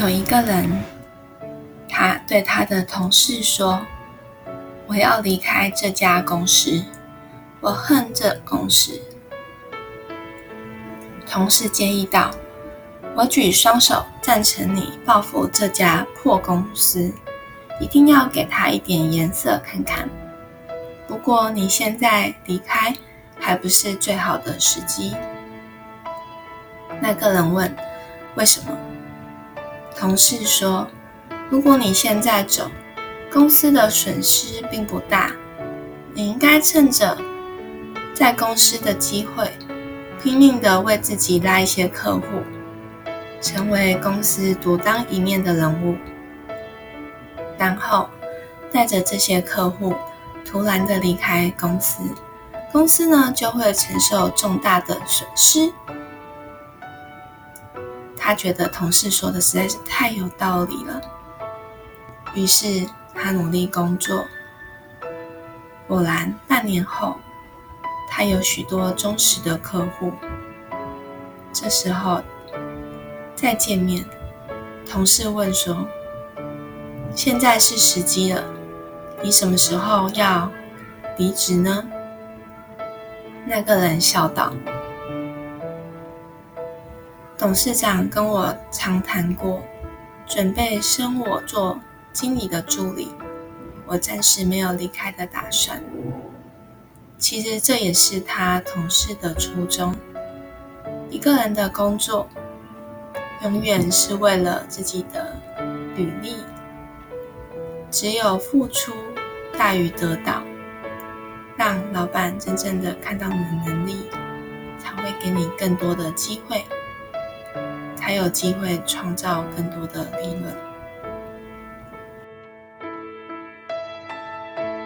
有一个人，他对他的同事说：“我要离开这家公司，我恨这公司。”同事建议道：“我举双手赞成你报复这家破公司，一定要给他一点颜色看看。不过你现在离开还不是最好的时机。”那个人问：“为什么？”同事说：“如果你现在走，公司的损失并不大。你应该趁着在公司的机会，拼命的为自己拉一些客户，成为公司独当一面的人物。然后带着这些客户突然的离开公司，公司呢就会承受重大的损失。”他觉得同事说的实在是太有道理了，于是他努力工作。果然，半年后，他有许多忠实的客户。这时候再见面，同事问说：“现在是时机了，你什么时候要离职呢？”那个人笑道。董事长跟我常谈过，准备升我做经理的助理。我暂时没有离开的打算。其实这也是他同事的初衷。一个人的工作，永远是为了自己的履历。只有付出大于得到，让老板真正的看到你的能力，才会给你更多的机会。才有机会创造更多的利润。